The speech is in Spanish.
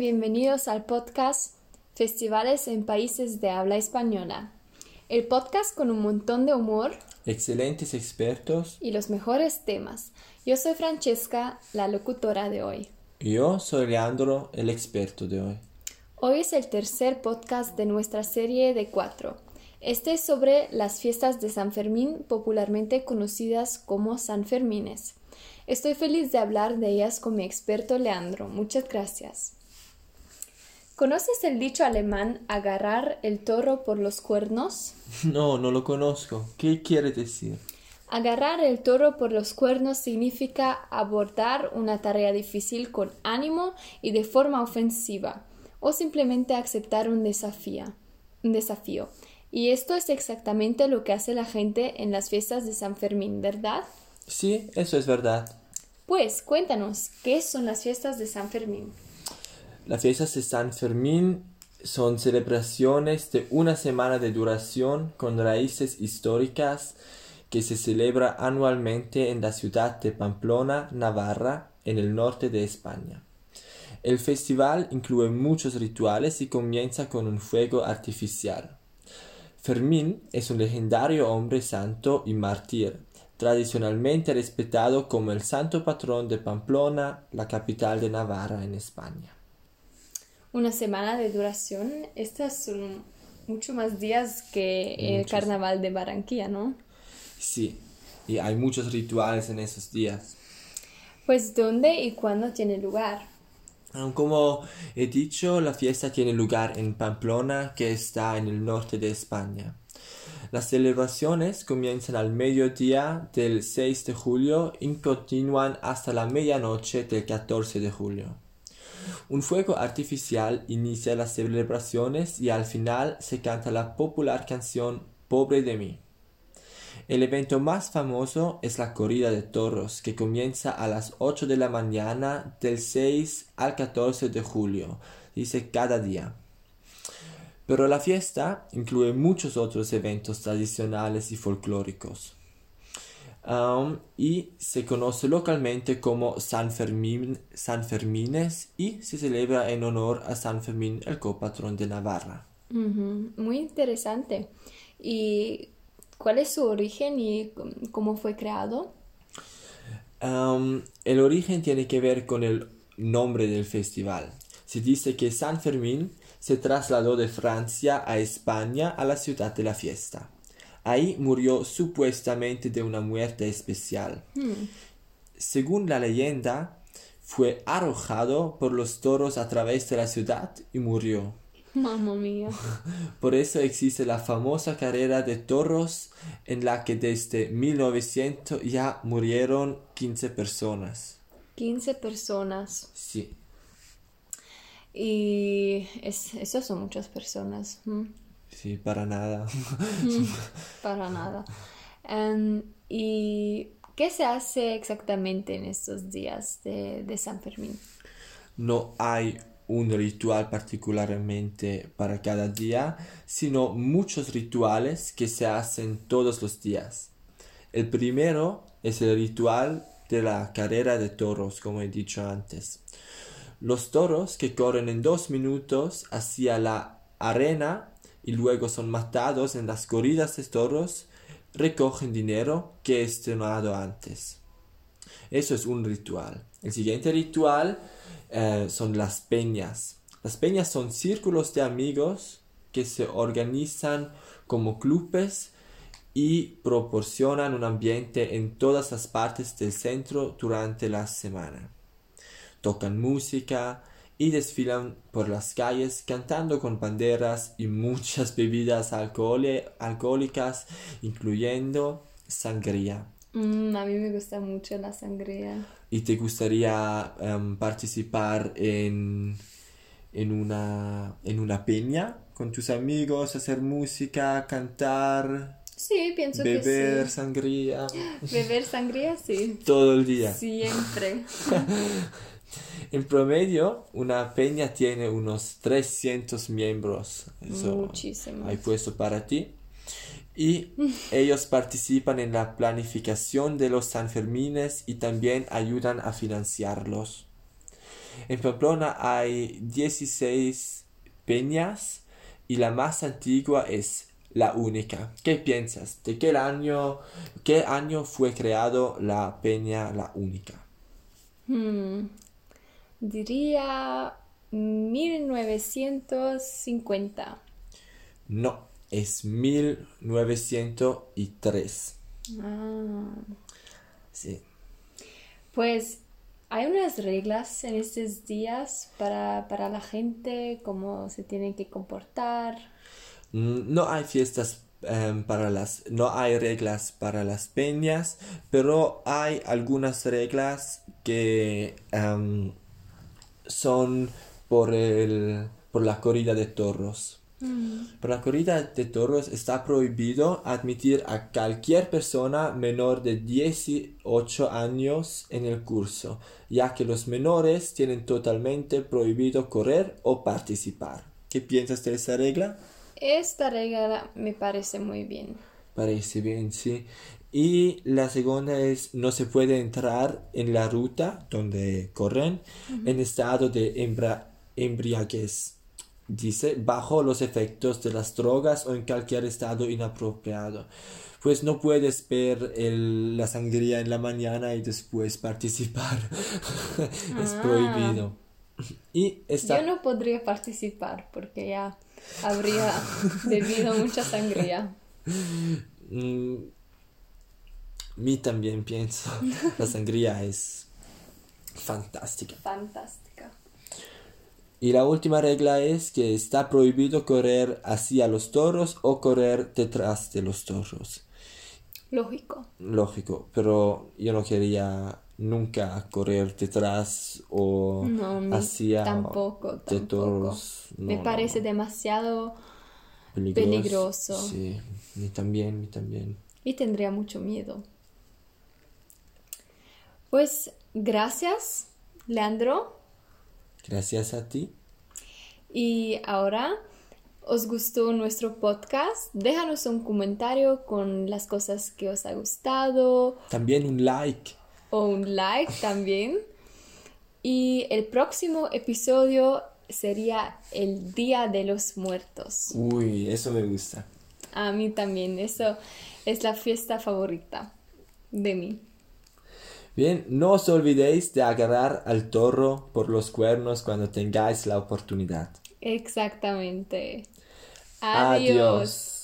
bienvenidos al podcast Festivales en Países de Habla Española. El podcast con un montón de humor excelentes expertos y los mejores temas. Yo soy Francesca, la locutora de hoy. Yo soy Leandro, el experto de hoy. Hoy es el tercer podcast de nuestra serie de cuatro. Este es sobre las fiestas de San Fermín, popularmente conocidas como San Fermines. Estoy feliz de hablar de ellas con mi experto Leandro. Muchas gracias. ¿Conoces el dicho alemán agarrar el toro por los cuernos? No, no lo conozco. ¿Qué quiere decir? Agarrar el toro por los cuernos significa abordar una tarea difícil con ánimo y de forma ofensiva, o simplemente aceptar un desafío. Un desafío. Y esto es exactamente lo que hace la gente en las fiestas de San Fermín, ¿verdad? Sí, eso es verdad. Pues cuéntanos, ¿qué son las fiestas de San Fermín? Las fiestas de San Fermín son celebraciones de una semana de duración con raíces históricas que se celebra anualmente en la ciudad de Pamplona, Navarra, en el norte de España. El festival incluye muchos rituales y comienza con un fuego artificial. Fermín es un legendario hombre santo y mártir, tradicionalmente respetado como el santo patrón de Pamplona, la capital de Navarra en España una semana de duración. Estas son mucho más días que el carnaval de Barranquilla, ¿no? Sí, y hay muchos rituales en esos días. Pues ¿dónde y cuándo tiene lugar? Como he dicho, la fiesta tiene lugar en Pamplona, que está en el norte de España. Las celebraciones comienzan al mediodía del 6 de julio y continúan hasta la medianoche del 14 de julio. Un fuego artificial inicia las celebraciones y al final se canta la popular canción Pobre de mí. El evento más famoso es la corrida de toros que comienza a las 8 de la mañana del 6 al 14 de julio, dice cada día. Pero la fiesta incluye muchos otros eventos tradicionales y folclóricos y se conoce localmente como San Fermín, San Fermines y se celebra en honor a San Fermín, el copatrón de Navarra. Muy interesante. ¿Y cuál es su origen y cómo fue creado? el origen tiene que ver con el nombre del festival. Se dice que San Fermín se trasladó de Francia a España a la ciudad de la fiesta. Ahí murió supuestamente de una muerte especial. Hmm. Según la leyenda, fue arrojado por los toros a través de la ciudad y murió. Mamma mía. Por eso existe la famosa carrera de toros en la que desde 1900 ya murieron 15 personas. 15 personas. Sí. Y es, esas son muchas personas. Sí, para nada. para nada. Em, ¿Y qué se hace exactamente en estos días de, de San Fermín? No hay un ritual particularmente para cada día, sino muchos rituales que se hacen todos los días. El primero es el ritual de la carrera de toros, como he dicho antes. Los toros que corren en dos minutos hacia la arena y luego son matados en las corridas de toros, recogen dinero que es donado antes. Eso es un ritual. El siguiente ritual eh, son las peñas. Las peñas son círculos de amigos que se organizan como clubes y proporcionan un ambiente en todas las partes del centro durante la semana. Tocan música, y desfilan por las calles cantando con banderas y muchas bebidas alcohólicas, incluyendo sangría. Mm, a mí me gusta mucho la sangría. ¿Y te gustaría em, participar en, en, una, en una peña con tus amigos, hacer música, cantar? Sí, pienso que sí. Beber sangría. Beber sangría, sí. Todo el día. Siempre. En promedio, una peña tiene unos 300 miembros. Muchísimo. Hay puesto para ti. Y ellos participan en la planificación de los Sanfermines y también ayudan a financiarlos. En Pamplona hay 16 peñas y la más antigua es la única. ¿Qué piensas? ¿De qué año, qué año fue creado la peña la única? Hmm, diría 1950. No, es 1903. Ah. Sí. Pues hay unas reglas en estos días para, para la gente, cómo se tienen que comportar. Mm, No hay fiestas em, para las, no hay reglas para las peñas, pero hay algunas reglas que em, son por el, por la corrida de toros. Por la corrida de toros está prohibido admitir a cualquier persona menor de 18 años en el curso, ya que los menores tienen totalmente prohibido correr o participar. ¿Qué piensas de esa regla? Esta regla me parece muy bien. Parece bien, sí. Y la segunda es no se puede entrar en la ruta donde corren en estado de embra- embriaguez. Dice, bajo los efectos de las drogas o en cualquier estado inapropiado. Pues no puedes ver el- la sangría en la mañana y después participar. es Ah. prohibido. Y esta... Yo no podría participar porque ya habría bebido mucha sangría. Mí también pienso. La sangría es fantástica. Fantástica. Y la última regla es que está prohibido correr hacia los toros o correr detrás de los toros. Lógico. Lógico, pero yo no quería nunca correr detrás o No, hacia tampoco, de tampoco. toros. Me No, parece no, demasiado peligroso. peligroso. Sí, ni también, ni también. y tendría mucho miedo. Pues gracias, Leandro. Gracias a ti. Y ahora, ¿os gustó nuestro podcast? Déjanos un comentario con las cosas que os ha gustado También un like. o un like también. Y el próximo episodio sería el Día de los Muertos. Uy, eso me gusta. A mí también, eso es la fiesta favorita de mí. Bien, no os olvidéis de agarrar al toro por los cuernos cuando tengáis la oportunidad. Exactamente. Adiós. Adiós.